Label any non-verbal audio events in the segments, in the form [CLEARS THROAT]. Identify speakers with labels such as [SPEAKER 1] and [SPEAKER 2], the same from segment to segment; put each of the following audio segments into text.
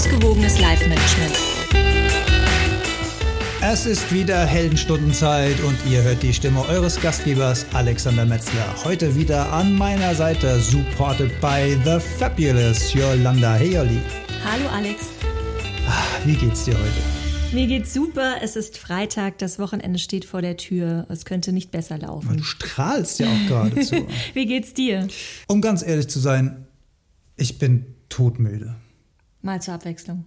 [SPEAKER 1] ausgewogenes Live-Management.
[SPEAKER 2] Es ist wieder Heldenstundenzeit und ihr hört die Stimme eures Gastgebers Alexander Metzler. Heute wieder an meiner Seite, supported by the fabulous Yolanda Heyoli.
[SPEAKER 1] Hallo Alex.
[SPEAKER 2] Ah, wie geht's dir heute?
[SPEAKER 1] Mir geht's super. Es ist Freitag, das Wochenende steht vor der Tür. Es könnte nicht besser laufen.
[SPEAKER 2] Du strahlst ja auch geradezu. [LAUGHS]
[SPEAKER 1] wie geht's dir?
[SPEAKER 2] Um ganz ehrlich zu sein, ich bin todmüde.
[SPEAKER 1] Mal zur Abwechslung.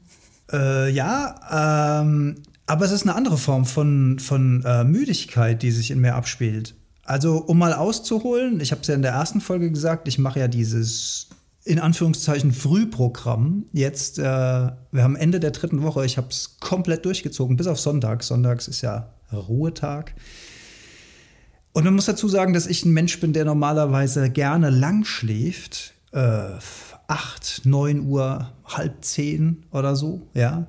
[SPEAKER 2] Äh, ja, ähm, aber es ist eine andere Form von, von äh, Müdigkeit, die sich in mir abspielt. Also, um mal auszuholen, ich habe es ja in der ersten Folge gesagt, ich mache ja dieses in Anführungszeichen Frühprogramm. Jetzt, äh, wir haben Ende der dritten Woche, ich habe es komplett durchgezogen, bis auf Sonntag. Sonntags ist ja Ruhetag. Und man muss dazu sagen, dass ich ein Mensch bin, der normalerweise gerne lang schläft. Äh, 8, 9 Uhr, halb 10 oder so, ja.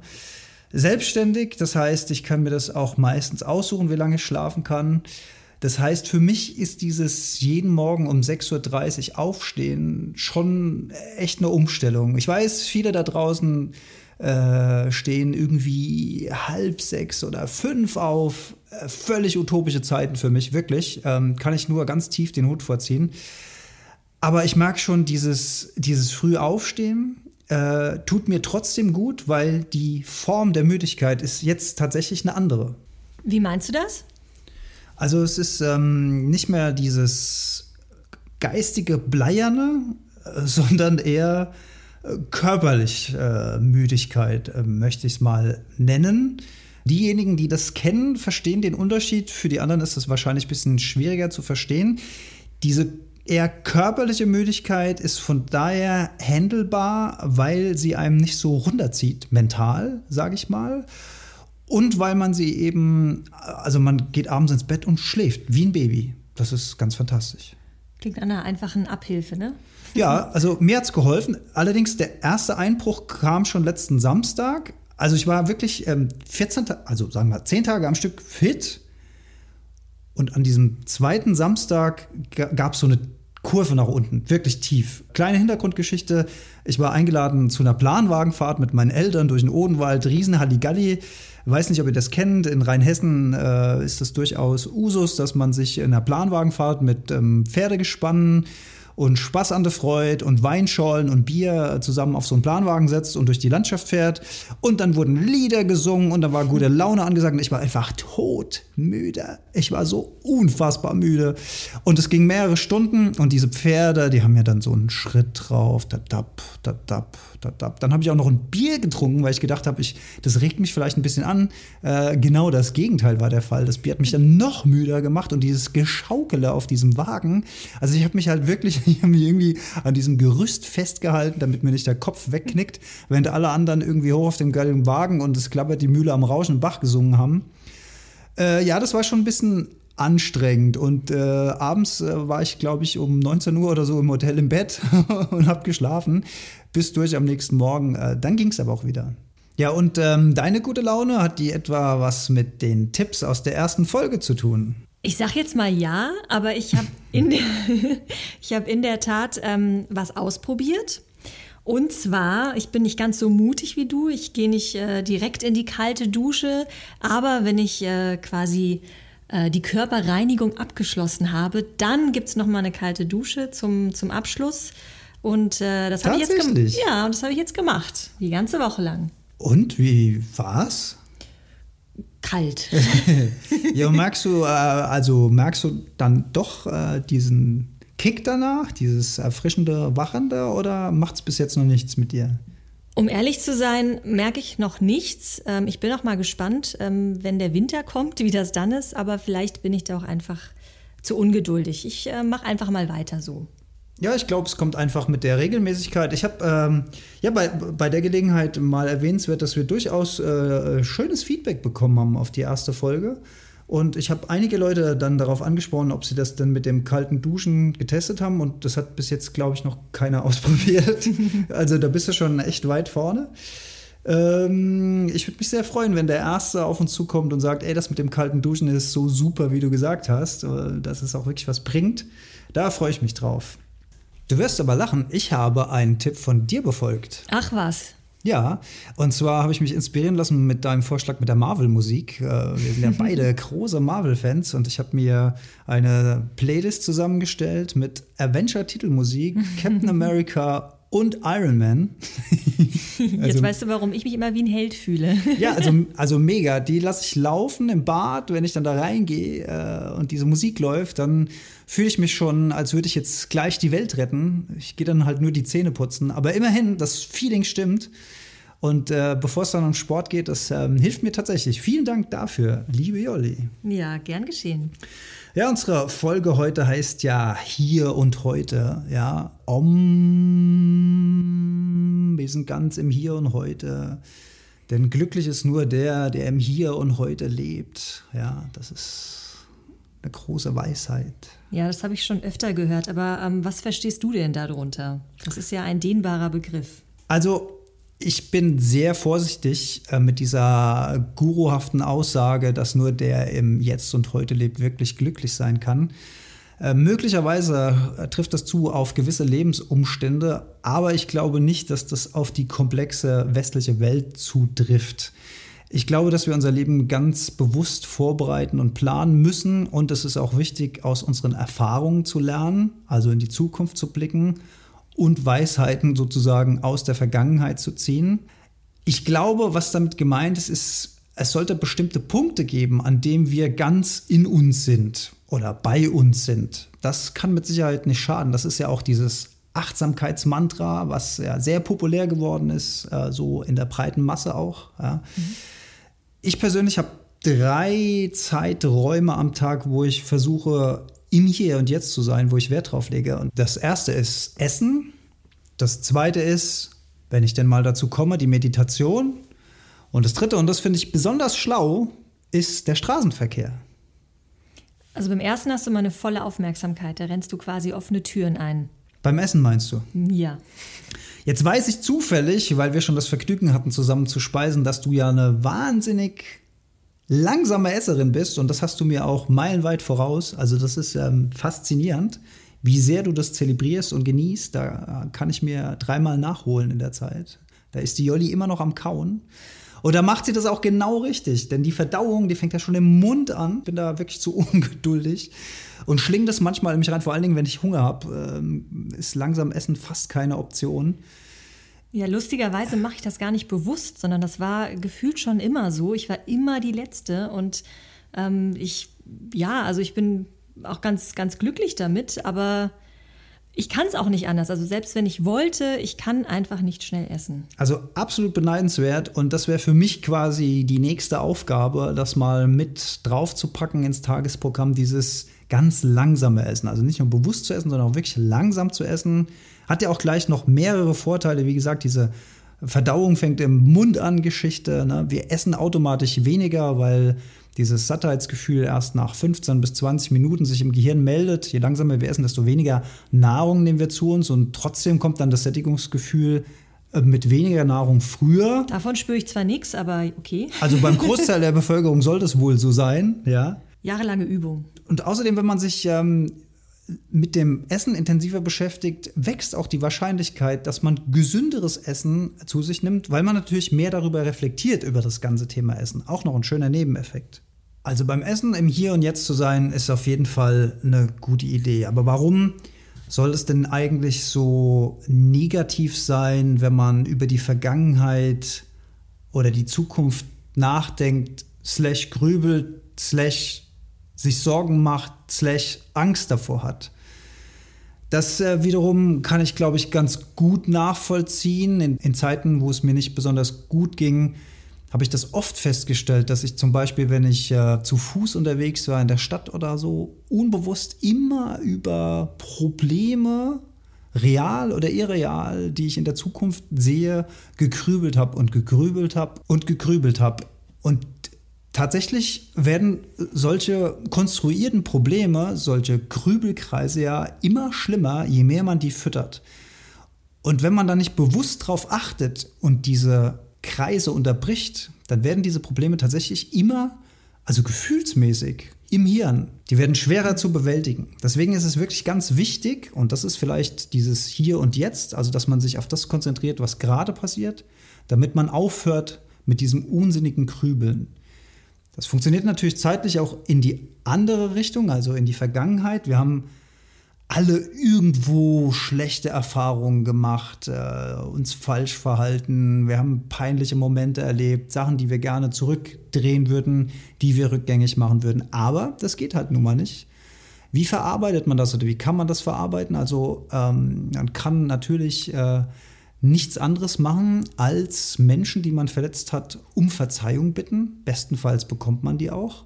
[SPEAKER 2] Selbstständig, das heißt, ich kann mir das auch meistens aussuchen, wie lange ich schlafen kann. Das heißt, für mich ist dieses jeden Morgen um 6.30 Uhr aufstehen schon echt eine Umstellung. Ich weiß, viele da draußen äh, stehen irgendwie halb sechs oder fünf auf. Äh, völlig utopische Zeiten für mich, wirklich. Ähm, kann ich nur ganz tief den Hut vorziehen. Aber ich mag schon dieses, dieses früh Aufstehen, äh, tut mir trotzdem gut, weil die Form der Müdigkeit ist jetzt tatsächlich eine andere.
[SPEAKER 1] Wie meinst du das?
[SPEAKER 2] Also es ist ähm, nicht mehr dieses geistige Bleierne, äh, [LAUGHS] sondern eher äh, körperlich äh, Müdigkeit, äh, möchte ich es mal nennen. Diejenigen, die das kennen, verstehen den Unterschied. Für die anderen ist es wahrscheinlich ein bisschen schwieriger zu verstehen. Diese eher körperliche Müdigkeit ist von daher handelbar, weil sie einem nicht so runterzieht, mental, sage ich mal. Und weil man sie eben, also man geht abends ins Bett und schläft wie ein Baby. Das ist ganz fantastisch.
[SPEAKER 1] Klingt an einer einfachen Abhilfe, ne?
[SPEAKER 2] Ja, also mir hat es geholfen. Allerdings der erste Einbruch kam schon letzten Samstag. Also ich war wirklich ähm, 14, also sagen wir 10 Tage am Stück fit. Und an diesem zweiten Samstag gab es so eine Kurve nach unten, wirklich tief. Kleine Hintergrundgeschichte. Ich war eingeladen zu einer Planwagenfahrt mit meinen Eltern durch den Odenwald, Riesenhalligalli. Weiß nicht, ob ihr das kennt. In Rheinhessen äh, ist es durchaus Usus, dass man sich in einer Planwagenfahrt mit ähm, Pferdegespannen und Spaß an der Freude und Weinschollen und Bier zusammen auf so einen Planwagen setzt und durch die Landschaft fährt. Und dann wurden Lieder gesungen und da war gute Laune angesagt und ich war einfach todmüde. Ich war so unfassbar müde. Und es ging mehrere Stunden und diese Pferde, die haben ja dann so einen Schritt drauf, da dap, da dap, da dap. Dann habe ich auch noch ein Bier getrunken, weil ich gedacht habe, das regt mich vielleicht ein bisschen an. Äh, genau das Gegenteil war der Fall. Das Bier hat mich dann noch müder gemacht und dieses Geschaukele auf diesem Wagen. Also ich habe mich halt wirklich [LAUGHS] ich habe mich irgendwie an diesem Gerüst festgehalten, damit mir nicht der Kopf wegknickt, während alle anderen irgendwie hoch auf dem geilen Wagen und es klappert die Mühle am Rauschen Bach gesungen haben. Äh, ja, das war schon ein bisschen anstrengend und äh, abends äh, war ich, glaube ich, um 19 Uhr oder so im Hotel im Bett [LAUGHS] und habe geschlafen bis durch am nächsten Morgen. Äh, dann ging es aber auch wieder. Ja, und ähm, deine gute Laune hat die etwa was mit den Tipps aus der ersten Folge zu tun?
[SPEAKER 1] Ich sag jetzt mal ja, aber ich habe in, der, [LAUGHS] hab in der Tat ähm, was ausprobiert. Und zwar, ich bin nicht ganz so mutig wie du, ich gehe nicht äh, direkt in die kalte Dusche, aber wenn ich äh, quasi äh, die Körperreinigung abgeschlossen habe, dann gibt es nochmal eine kalte Dusche zum, zum Abschluss. Und äh, das habe ich jetzt gemacht. Ja, das habe ich jetzt gemacht, die ganze Woche lang.
[SPEAKER 2] Und wie war's?
[SPEAKER 1] Kalt. [LAUGHS]
[SPEAKER 2] ja, merkst du, äh, also merkst du dann doch äh, diesen Kick danach, dieses erfrischende, wachende oder macht es bis jetzt noch nichts mit dir?
[SPEAKER 1] Um ehrlich zu sein, merke ich noch nichts. Ähm, ich bin auch mal gespannt, ähm, wenn der Winter kommt, wie das dann ist. Aber vielleicht bin ich da auch einfach zu ungeduldig. Ich äh, mache einfach mal weiter so.
[SPEAKER 2] Ja, ich glaube, es kommt einfach mit der Regelmäßigkeit. Ich habe ähm, ja bei, bei der Gelegenheit mal erwähnenswert, dass wir durchaus äh, schönes Feedback bekommen haben auf die erste Folge. Und ich habe einige Leute dann darauf angesprochen, ob sie das denn mit dem kalten Duschen getestet haben. Und das hat bis jetzt, glaube ich, noch keiner [LAUGHS] ausprobiert. also da bist du schon echt weit vorne. Ähm, ich würde mich sehr freuen, wenn der Erste auf uns zukommt und sagt, ey, das mit dem kalten Duschen ist so super, wie du gesagt hast, äh, dass es auch wirklich was bringt. Da freue ich mich drauf. Du wirst aber lachen, ich habe einen Tipp von dir befolgt.
[SPEAKER 1] Ach was.
[SPEAKER 2] Ja, und zwar habe ich mich inspirieren lassen mit deinem Vorschlag mit der Marvel-Musik. Äh, wir sind ja [LAUGHS] beide große Marvel-Fans und ich habe mir eine Playlist zusammengestellt mit Avenger-Titelmusik, [LAUGHS] Captain America und Iron Man. [LAUGHS]
[SPEAKER 1] Jetzt also, weißt du, warum ich mich immer wie ein Held fühle. [LAUGHS]
[SPEAKER 2] ja, also, [LAUGHS] also mega. Die lasse ich laufen im Bad. Wenn ich dann da reingehe äh, und diese Musik läuft, dann fühle ich mich schon, als würde ich jetzt gleich die Welt retten. Ich gehe dann halt nur die Zähne putzen. Aber immerhin, das Feeling stimmt. Und äh, bevor es dann um Sport geht, das äh, hilft mir tatsächlich. Vielen Dank dafür, liebe Jolli.
[SPEAKER 1] Ja, gern geschehen.
[SPEAKER 2] Ja, unsere Folge heute heißt ja Hier und Heute. Ja, Om. Wir sind ganz im Hier und Heute. Denn glücklich ist nur der, der im Hier und Heute lebt. Ja, das ist eine große Weisheit.
[SPEAKER 1] Ja, das habe ich schon öfter gehört. Aber ähm, was verstehst du denn darunter? Das ist ja ein dehnbarer Begriff.
[SPEAKER 2] Also ich bin sehr vorsichtig äh, mit dieser guruhaften Aussage, dass nur der im Jetzt und Heute lebt, wirklich glücklich sein kann. Äh, möglicherweise äh, trifft das zu auf gewisse Lebensumstände, aber ich glaube nicht, dass das auf die komplexe westliche Welt zutrifft. Ich glaube, dass wir unser Leben ganz bewusst vorbereiten und planen müssen und es ist auch wichtig, aus unseren Erfahrungen zu lernen, also in die Zukunft zu blicken und Weisheiten sozusagen aus der Vergangenheit zu ziehen. Ich glaube, was damit gemeint ist, ist, es sollte bestimmte Punkte geben, an denen wir ganz in uns sind oder bei uns sind. Das kann mit Sicherheit nicht schaden. Das ist ja auch dieses Achtsamkeitsmantra, was ja sehr populär geworden ist, äh, so in der breiten Masse auch. Ja. Mhm. Ich persönlich habe drei Zeiträume am Tag, wo ich versuche, im Hier und Jetzt zu sein, wo ich Wert drauf lege. Und das erste ist Essen. Das zweite ist, wenn ich denn mal dazu komme, die Meditation. Und das dritte, und das finde ich besonders schlau, ist der Straßenverkehr.
[SPEAKER 1] Also beim ersten hast du mal eine volle Aufmerksamkeit, da rennst du quasi offene Türen ein.
[SPEAKER 2] Beim Essen meinst du?
[SPEAKER 1] Ja.
[SPEAKER 2] Jetzt weiß ich zufällig, weil wir schon das Vergnügen hatten, zusammen zu speisen, dass du ja eine wahnsinnig langsame Esserin bist und das hast du mir auch meilenweit voraus. Also das ist ähm, faszinierend, wie sehr du das zelebrierst und genießt. Da kann ich mir dreimal nachholen in der Zeit. Da ist die Jolli immer noch am Kauen. Und da macht sie das auch genau richtig, denn die Verdauung, die fängt ja schon im Mund an. Bin da wirklich zu [LAUGHS] ungeduldig und schlinge das manchmal in mich rein. Vor allen Dingen, wenn ich Hunger habe, ähm, ist langsam Essen fast keine Option.
[SPEAKER 1] Ja, lustigerweise mache ich das gar nicht bewusst, sondern das war gefühlt schon immer so. Ich war immer die Letzte und ähm, ich, ja, also ich bin auch ganz, ganz glücklich damit, aber ich kann es auch nicht anders. Also selbst wenn ich wollte, ich kann einfach nicht schnell essen.
[SPEAKER 2] Also absolut beneidenswert und das wäre für mich quasi die nächste Aufgabe, das mal mit drauf zu packen ins Tagesprogramm, dieses ganz langsame Essen. Also nicht nur bewusst zu essen, sondern auch wirklich langsam zu essen hat ja auch gleich noch mehrere Vorteile. Wie gesagt, diese Verdauung fängt im Mund an, Geschichte. Ne? Wir essen automatisch weniger, weil dieses Sattheitsgefühl erst nach 15 bis 20 Minuten sich im Gehirn meldet. Je langsamer wir essen, desto weniger Nahrung nehmen wir zu uns und trotzdem kommt dann das Sättigungsgefühl äh, mit weniger Nahrung früher.
[SPEAKER 1] Davon spüre ich zwar nichts, aber okay.
[SPEAKER 2] Also beim [LAUGHS] Großteil der Bevölkerung soll das wohl so sein, ja.
[SPEAKER 1] Jahrelange Übung.
[SPEAKER 2] Und außerdem, wenn man sich ähm, mit dem Essen intensiver beschäftigt, wächst auch die Wahrscheinlichkeit, dass man gesünderes Essen zu sich nimmt, weil man natürlich mehr darüber reflektiert über das ganze Thema Essen. Auch noch ein schöner Nebeneffekt. Also beim Essen im Hier und Jetzt zu sein, ist auf jeden Fall eine gute Idee. Aber warum soll es denn eigentlich so negativ sein, wenn man über die Vergangenheit oder die Zukunft nachdenkt, slash grübelt, slash sich Sorgen macht, slash Angst davor hat. Das äh, wiederum kann ich, glaube ich, ganz gut nachvollziehen. In, in, Zeiten, wo es mir nicht besonders gut ging, habe ich das oft festgestellt, dass ich zum Beispiel, wenn ich äh, zu Fuß unterwegs war in der Stadt oder so, unbewusst immer über Probleme, real oder irreal, die ich in der Zukunft sehe, gegrübelt habe und gegrübelt habe und gegrübelt habe. Und Tatsächlich werden solche konstruierten Probleme, solche Grübelkreise ja immer schlimmer, je mehr man die füttert. Und wenn man da nicht bewusst drauf achtet und diese Kreise unterbricht, dann werden diese Probleme tatsächlich immer, also gefühlsmäßig, im Hirn, die werden schwerer zu bewältigen. Deswegen ist es wirklich ganz wichtig, und das ist vielleicht dieses Hier und Jetzt, also dass man sich auf das konzentriert, was gerade passiert, damit man aufhört mit diesem unsinnigen Krübeln. Das funktioniert natürlich zeitlich auch in die andere Richtung, also in die Vergangenheit. Wir haben alle irgendwo schlechte Erfahrungen gemacht, äh, uns falsch verhalten. Wir haben peinliche Momente erlebt, Sachen, die wir gerne zurückdrehen würden, die wir rückgängig machen würden. Aber das geht halt nun mal nicht. Wie verarbeitet man das oder wie kann man das verarbeiten? Also ähm, man kann natürlich äh, nichts anderes machen, als Menschen, die man verletzt hat, um Verzeihung bitten. Bestenfalls bekommt man die auch.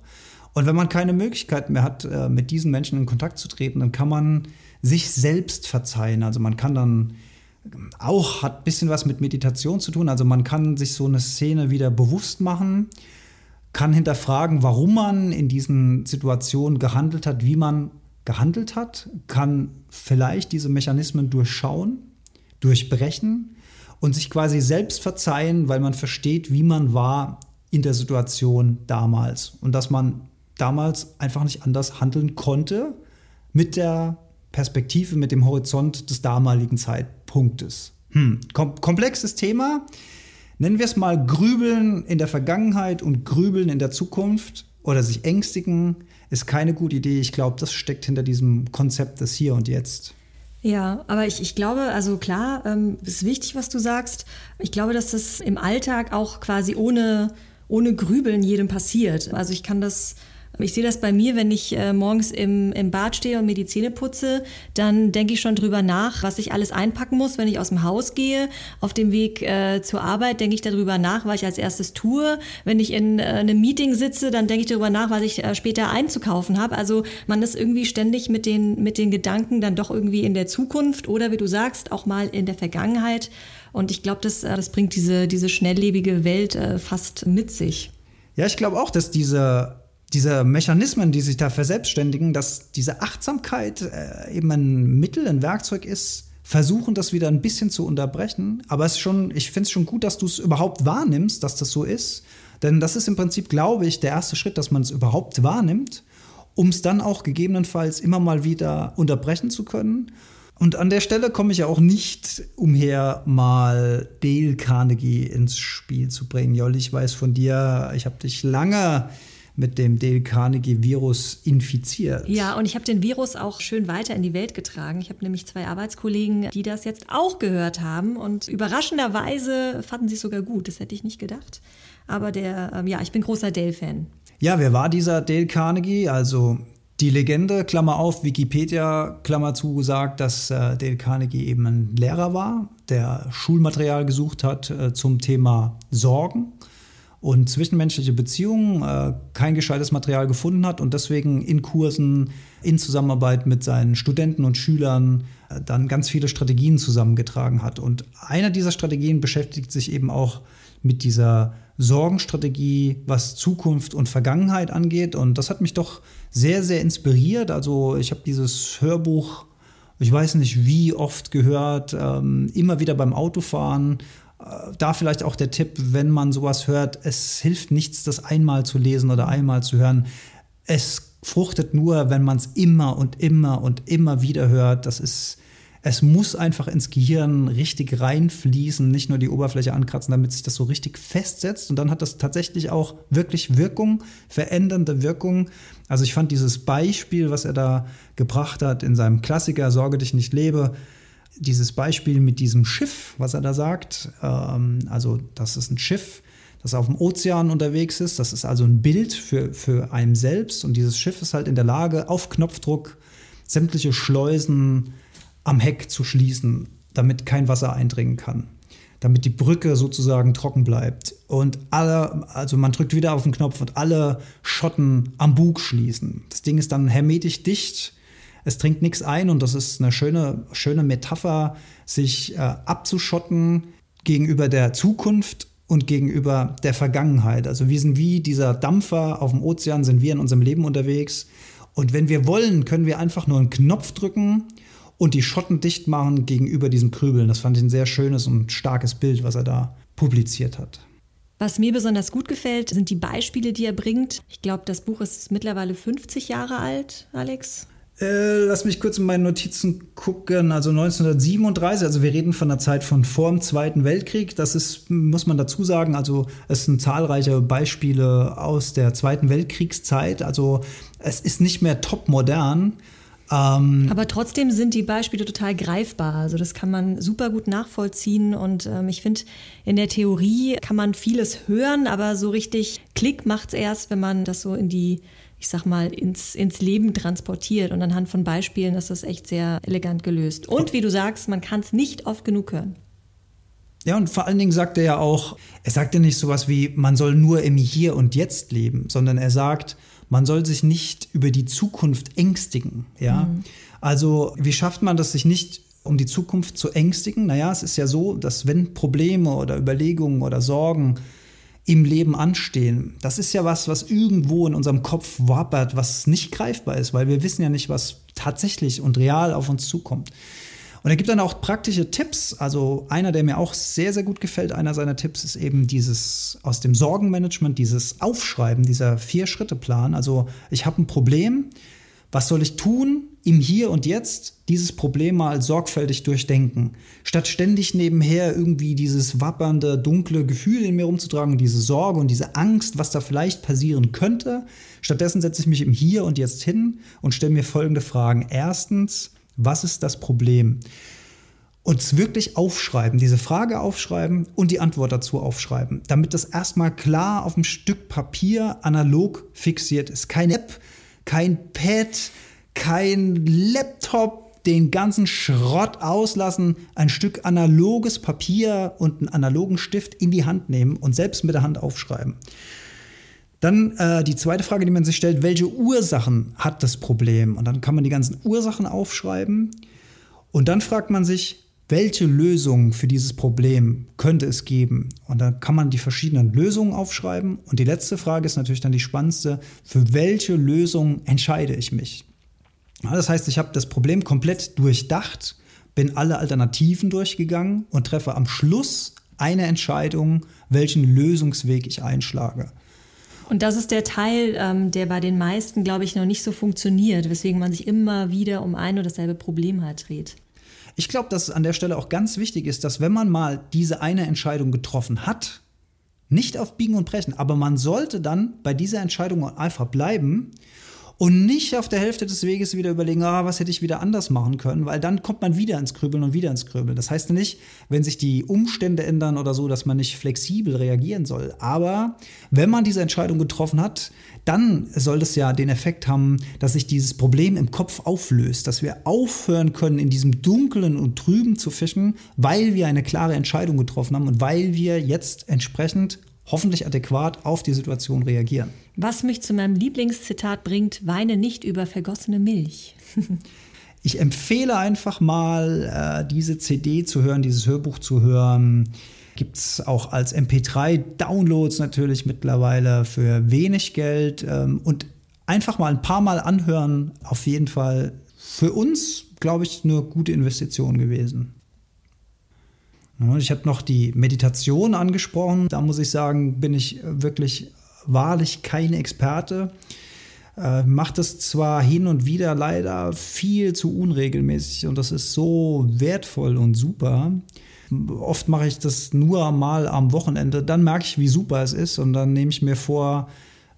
[SPEAKER 2] Und wenn man keine Möglichkeit mehr hat, äh, mit diesen Menschen in Kontakt zu treten, dann kann man sich selbst verzeihen. Also man kann dann auch, hat ein bisschen was mit Meditation zu tun. Also man kann sich so eine Szene wieder bewusst machen, kann hinterfragen, warum man in diesen Situationen gehandelt hat, wie man gehandelt hat, kann vielleicht diese Mechanismen durchschauen, durchbrechen und sich quasi selbst verzeihen, weil man versteht, wie man war in der Situation damals und dass man damals einfach nicht anders handeln konnte mit der Perspektive, mit dem Horizont des damaligen Zeitpunktes. Hm, kom komplexes Thema. Nennen wir es mal Grübeln in der Vergangenheit und Grübeln in der Zukunft oder sich ängstigen, ist keine gute Idee. Ich glaube, das steckt hinter diesem Konzept des Hier und Jetzt.
[SPEAKER 1] Ja, aber ich, ich glaube, also klar, ähm, ist wichtig, was du sagst. Ich glaube, dass das im Alltag auch quasi ohne, ohne Grübeln jedem passiert. Also ich kann das ich sehe das bei mir, wenn ich äh, morgens im, im Bad stehe und mir die Zähne putze, dann denke ich schon drüber nach, was ich alles einpacken muss, wenn ich aus dem Haus gehe. Auf dem Weg äh, zur Arbeit denke ich darüber nach, was ich als erstes tue. Wenn ich in äh, einem Meeting sitze, dann denke ich darüber nach, was ich äh, später einzukaufen habe. Also man ist irgendwie ständig mit den, mit den Gedanken dann doch irgendwie in der Zukunft oder wie du sagst, auch mal in der Vergangenheit. Und ich glaube, das, äh, das bringt diese, diese schnelllebige Welt äh, fast mit sich.
[SPEAKER 2] Ja, ich glaube auch, dass diese diese Mechanismen, die sich da verselbstständigen, dass diese Achtsamkeit äh, eben ein Mittel, ein Werkzeug ist, versuchen das wieder ein bisschen zu unterbrechen. Aber es schon, ich finde es schon gut, dass du es überhaupt wahrnimmst, dass das so ist. Denn das ist im Prinzip, glaube ich, der erste Schritt, dass man es überhaupt wahrnimmt, um es dann auch gegebenenfalls immer mal wieder unterbrechen zu können. Und an der Stelle komme ich ja auch nicht umher, mal Dale Carnegie ins Spiel zu bringen. Jolli, ich weiß von dir, ich habe dich lange mit dem Dale Carnegie-Virus infiziert.
[SPEAKER 1] Ja, und ich habe den Virus auch schön weiter in die Welt getragen. Ich habe nämlich zwei Arbeitskollegen, die das jetzt auch gehört haben und überraschenderweise fanden sie es sogar gut. Das hätte ich nicht gedacht. Aber der, ähm, ja, ich bin großer Dale-Fan.
[SPEAKER 2] Ja, wer war dieser Dale Carnegie? Also die Legende, Klammer auf, Wikipedia, Klammer zu, sagt, dass äh, Dale Carnegie eben ein Lehrer war, der Schulmaterial gesucht hat äh, zum Thema Sorgen und zwischenmenschliche Beziehungen äh, kein gescheites Material gefunden hat und deswegen in Kursen, in Zusammenarbeit mit seinen Studenten und Schülern äh, dann ganz viele Strategien zusammengetragen hat. Und eine dieser Strategien beschäftigt sich eben auch mit dieser Sorgenstrategie, was Zukunft und Vergangenheit angeht. Und das hat mich doch sehr, sehr inspiriert. Also ich habe dieses Hörbuch, ich weiß nicht wie oft gehört, ähm, immer wieder beim Autofahren da vielleicht auch der Tipp, wenn man sowas hört, es hilft nichts, das einmal zu lesen oder einmal zu hören. Es fruchtet nur, wenn man es immer und immer und immer wieder hört. Das ist, es muss einfach ins Gehirn richtig reinfließen, nicht nur die Oberfläche ankratzen, damit sich das so richtig festsetzt. Und dann hat das tatsächlich auch wirklich Wirkung, verändernde Wirkung. Also ich fand dieses Beispiel, was er da gebracht hat in seinem Klassiker Sorge dich nicht lebe, dieses Beispiel mit diesem Schiff, was er da sagt, ähm, also das ist ein Schiff, das auf dem Ozean unterwegs ist, das ist also ein Bild für, für einen selbst. Und dieses Schiff ist halt in der Lage, auf Knopfdruck sämtliche Schleusen am Heck zu schließen, damit kein Wasser eindringen kann, damit die Brücke sozusagen trocken bleibt. Und alle, also man drückt wieder auf den Knopf und alle Schotten am Bug schließen. Das Ding ist dann hermetisch dicht, es dringt nichts ein und das ist eine schöne, schöne Metapher, sich äh, abzuschotten gegenüber der Zukunft und gegenüber der Vergangenheit. Also wir sind wie dieser Dampfer auf dem Ozean, sind wir in unserem Leben unterwegs. Und wenn wir wollen, können wir einfach nur einen Knopf drücken und die Schotten dicht machen gegenüber diesem Krübeln. Das fand ich ein sehr schönes und starkes Bild, was er da publiziert hat.
[SPEAKER 1] Was mir besonders gut gefällt, sind die Beispiele, die er bringt. Ich glaube, das Buch ist mittlerweile 50 Jahre alt, Alex.
[SPEAKER 2] Äh, lass mich kurz in meine Notizen gucken. Also 1937, also wir reden von der Zeit von vor dem Zweiten Weltkrieg. Das ist, muss man dazu sagen, also es sind zahlreiche Beispiele aus der Zweiten Weltkriegszeit. Also es ist nicht mehr top modern.
[SPEAKER 1] Ähm, Aber trotzdem sind die Beispiele total greifbar. Also das kann man super gut nachvollziehen. Und ähm, ich finde, in der Theorie kann man vieles hören, aber so richtig Klick macht es erst, wenn man das so in die ich sag mal, ins, ins Leben transportiert. Und anhand von Beispielen ist das echt sehr elegant gelöst. Und wie du sagst, man kann es nicht oft genug hören.
[SPEAKER 2] Ja, und vor allen Dingen sagt er ja auch, er sagt ja nicht sowas wie, man soll nur im Hier und Jetzt leben, sondern er sagt, man soll sich nicht über die Zukunft ängstigen. Ja, mhm. also wie schafft man das, sich nicht um die Zukunft zu ängstigen? Naja, es ist ja so, dass wenn Probleme oder Überlegungen oder Sorgen im Leben anstehen. Das ist ja was, was irgendwo in unserem Kopf wappert, was nicht greifbar ist, weil wir wissen ja nicht, was tatsächlich und real auf uns zukommt. Und er gibt dann auch praktische Tipps. Also einer, der mir auch sehr, sehr gut gefällt, einer seiner Tipps ist eben dieses aus dem Sorgenmanagement, dieses Aufschreiben, dieser Vier-Schritte-Plan. Also ich habe ein Problem, was soll ich tun, im Hier und Jetzt dieses Problem mal sorgfältig durchdenken. Statt ständig nebenher irgendwie dieses wappernde, dunkle Gefühl in mir rumzutragen, diese Sorge und diese Angst, was da vielleicht passieren könnte. Stattdessen setze ich mich im Hier und Jetzt hin und stelle mir folgende Fragen. Erstens, was ist das Problem? Und es wirklich aufschreiben, diese Frage aufschreiben und die Antwort dazu aufschreiben, damit das erstmal klar auf einem Stück Papier analog fixiert ist. Keine App, kein Pad, kein Laptop, den ganzen Schrott auslassen, ein Stück analoges Papier und einen analogen Stift in die Hand nehmen und selbst mit der Hand aufschreiben. Dann äh, die zweite Frage, die man sich stellt, welche Ursachen hat das Problem? Und dann kann man die ganzen Ursachen aufschreiben. Und dann fragt man sich, welche Lösung für dieses Problem könnte es geben? Und dann kann man die verschiedenen Lösungen aufschreiben. Und die letzte Frage ist natürlich dann die spannendste, für welche Lösung entscheide ich mich? Das heißt, ich habe das Problem komplett durchdacht, bin alle Alternativen durchgegangen und treffe am Schluss eine Entscheidung, welchen Lösungsweg ich einschlage.
[SPEAKER 1] Und das ist der Teil, ähm, der bei den meisten, glaube ich, noch nicht so funktioniert, weswegen man sich immer wieder um ein oder dasselbe Problem halt dreht.
[SPEAKER 2] Ich glaube, dass es an der Stelle auch ganz wichtig ist, dass wenn man mal diese eine Entscheidung getroffen hat, nicht auf Biegen und Brechen, aber man sollte dann bei dieser Entscheidung einfach bleiben und nicht auf der Hälfte des Weges wieder überlegen, ah, was hätte ich wieder anders machen können, weil dann kommt man wieder ins Grübeln und wieder ins Grübeln. Das heißt nicht, wenn sich die Umstände ändern oder so, dass man nicht flexibel reagieren soll. Aber wenn man diese Entscheidung getroffen hat, dann soll das ja den Effekt haben, dass sich dieses Problem im Kopf auflöst, dass wir aufhören können, in diesem Dunklen und Trüben zu fischen, weil wir eine klare Entscheidung getroffen haben und weil wir jetzt entsprechend hoffentlich adäquat auf die Situation reagieren.
[SPEAKER 1] Was mich zu meinem Lieblingszitat bringt, weine nicht über vergossene Milch. [LAUGHS]
[SPEAKER 2] ich empfehle einfach mal, äh, diese CD zu hören, dieses Hörbuch zu hören. Gibt es auch als MP3-Downloads natürlich mittlerweile für wenig Geld. Ähm, und einfach mal ein paar Mal anhören, auf jeden Fall für uns, glaube ich, eine gute Investition gewesen. Ich habe noch die Meditation angesprochen. Da muss ich sagen, bin ich wirklich wahrlich kein Experte. Äh, macht es zwar hin und wieder leider viel zu unregelmäßig und das ist so wertvoll und super. Oft mache ich das nur mal am Wochenende, dann merke ich, wie super es ist und dann nehme ich mir vor,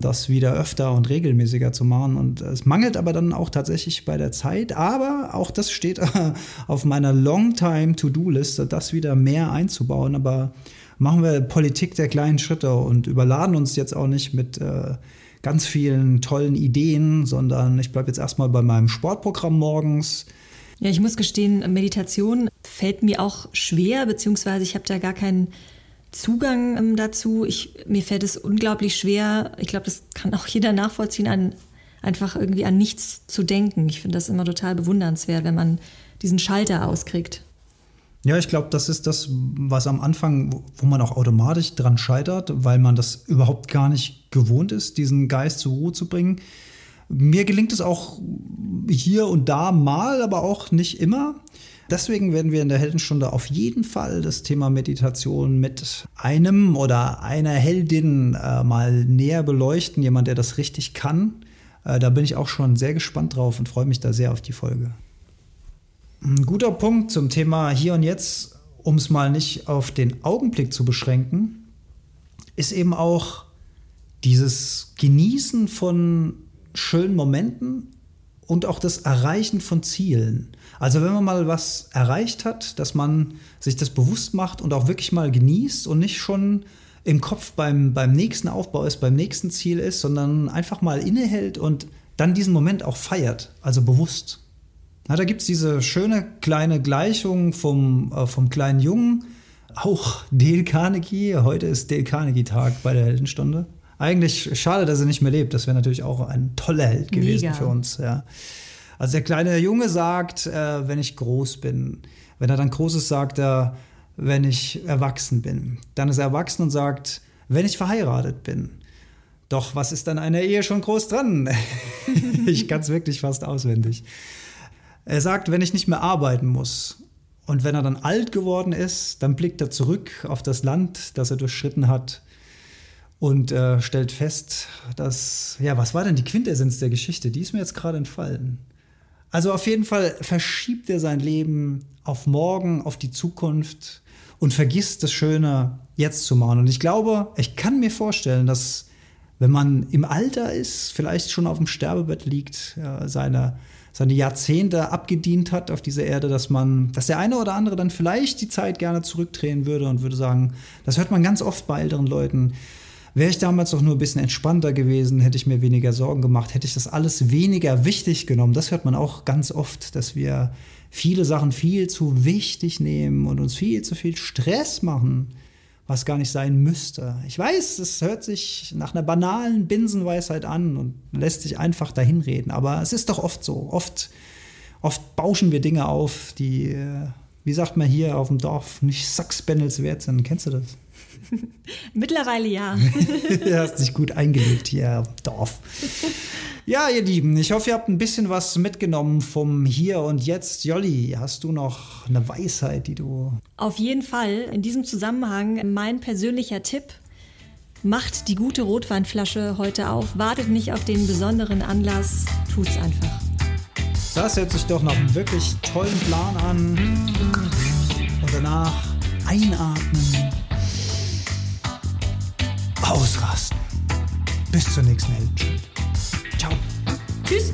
[SPEAKER 2] das wieder öfter und regelmäßiger zu machen. Und es mangelt aber dann auch tatsächlich bei der Zeit. Aber auch das steht [LAUGHS] auf meiner Long-Time-To-Do-Liste, das wieder mehr einzubauen. Aber machen wir Politik der kleinen Schritte und überladen uns jetzt auch nicht mit äh, ganz vielen tollen Ideen, sondern ich bleibe jetzt erstmal bei meinem Sportprogramm morgens.
[SPEAKER 1] Ja, ich muss gestehen, Meditation fällt mir auch schwer, beziehungsweise ich habe da gar keinen Zugang ähm, dazu. Ich, mir fällt es unglaublich schwer, ich glaube, das kann auch jeder nachvollziehen, an, einfach irgendwie an nichts zu denken. Ich finde das immer total bewundernswert, wenn man diesen Schalter auskriegt.
[SPEAKER 2] Ja, ich glaube, das ist das, was am Anfang, wo man auch automatisch dran scheitert, weil man das überhaupt gar nicht gewohnt ist, diesen Geist zur Ruhe zu bringen. Mir gelingt es auch hier und da mal, aber auch nicht immer. Deswegen werden wir in der Heldenstunde auf jeden Fall das Thema Meditation mit einem oder einer Heldin äh, mal näher beleuchten, jemand, der das richtig kann. Äh, da bin ich auch schon sehr gespannt drauf und freue mich da sehr auf die Folge. Ein guter Punkt zum Thema Hier und Jetzt, um es mal nicht auf den Augenblick zu beschränken, ist eben auch dieses Genießen von schönen Momenten und auch das Erreichen von Zielen. Also wenn man mal was erreicht hat, dass man sich das bewusst macht und auch wirklich mal genießt und nicht schon im Kopf beim, beim nächsten Aufbau ist, beim nächsten Ziel ist, sondern einfach mal innehält und dann diesen Moment auch feiert, also bewusst. Na, da gibt es diese schöne kleine Gleichung vom, äh, vom kleinen Jungen, auch Dale Carnegie. Heute ist Dale Carnegie-Tag bei der Heldenstunde. Eigentlich schade, dass er nicht mehr lebt. Das wäre natürlich auch ein toller Held gewesen Mega. für uns. Ja. Also der kleine Junge sagt, äh, wenn ich groß bin. Wenn er dann groß ist, sagt er, wenn ich erwachsen bin. Dann ist er erwachsen und sagt, wenn ich verheiratet bin. Doch was ist dann einer Ehe schon groß dran? [LAUGHS] ich kann es wirklich fast auswendig. Er sagt, wenn ich nicht mehr arbeiten muss. Und wenn er dann alt geworden ist, dann blickt er zurück auf das Land, das er durchschritten hat und äh, stellt fest, dass, ja, was war denn die Quintessenz der Geschichte? Die ist mir jetzt gerade entfallen. Also auf jeden Fall verschiebt er sein Leben auf morgen, auf die Zukunft und vergisst das Schöne jetzt zu machen. Und ich glaube, ich kann mir vorstellen, dass wenn man im Alter ist, vielleicht schon auf dem Sterbebett liegt, ja, seine, seine Jahrzehnte abgedient hat auf dieser Erde, dass man, dass der eine oder andere dann vielleicht die Zeit gerne zurückdrehen würde und würde sagen, das hört man ganz oft bei älteren Leuten. Wäre ich damals doch nur ein bisschen entspannter gewesen, hätte ich mir weniger Sorgen gemacht, hätte ich das alles weniger wichtig genommen. Das hört man auch ganz oft, dass wir viele Sachen viel zu wichtig nehmen und uns viel zu viel Stress machen, was gar nicht sein müsste. Ich weiß, es hört sich nach einer banalen Binsenweisheit an und lässt sich einfach dahinreden, aber es ist doch oft so. Oft, oft bauschen wir Dinge auf, die, äh, wie sagt man hier auf dem Dorf, nicht Sachsbennels wert sind. Kennst du das? [LAUGHS]
[SPEAKER 1] Mittlerweile ja.
[SPEAKER 2] du [LAUGHS] hast dich gut eingelebt hier im Dorf. Ja, ihr Lieben, ich hoffe, ihr habt ein bisschen was mitgenommen vom Hier und Jetzt. Jolli, hast du noch eine Weisheit, die du.
[SPEAKER 1] Auf jeden Fall. In diesem Zusammenhang mein persönlicher Tipp. Macht die gute Rotweinflasche heute auf. Wartet nicht auf den besonderen Anlass. Tut's einfach.
[SPEAKER 2] Das hört sich doch nach einem wirklich tollen Plan an. Und danach einatmen. Ausrasten. Bis zur nächsten Heldenstunde. Ciao.
[SPEAKER 1] Tschüss.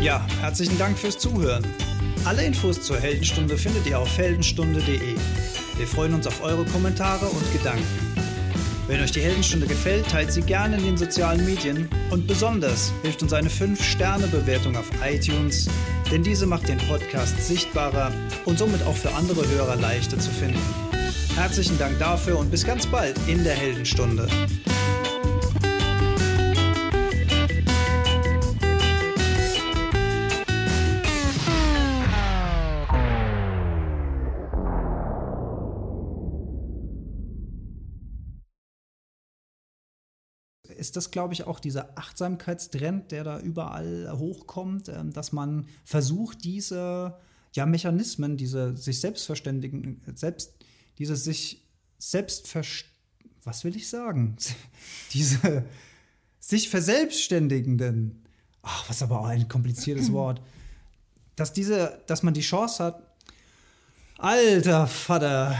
[SPEAKER 2] Ja, herzlichen Dank fürs Zuhören. Alle Infos zur Heldenstunde findet ihr auf heldenstunde.de. Wir freuen uns auf eure Kommentare und Gedanken. Wenn euch die Heldenstunde gefällt, teilt sie gerne in den sozialen Medien und besonders hilft uns eine 5-Sterne-Bewertung auf iTunes, denn diese macht den Podcast sichtbarer und somit auch für andere Hörer leichter zu finden. Herzlichen Dank dafür und bis ganz bald in der Heldenstunde. Ist das, glaube ich, auch dieser Achtsamkeitstrend, der da überall hochkommt, ähm, dass man versucht, diese ja, Mechanismen, diese sich selbstverständigen, selbst diese sich selbst was will ich sagen? [LAUGHS] diese sich verselbstständigenden, ach, was aber auch ein kompliziertes [CLEARS THROAT] Wort, dass diese, dass man die Chance hat, alter Vater,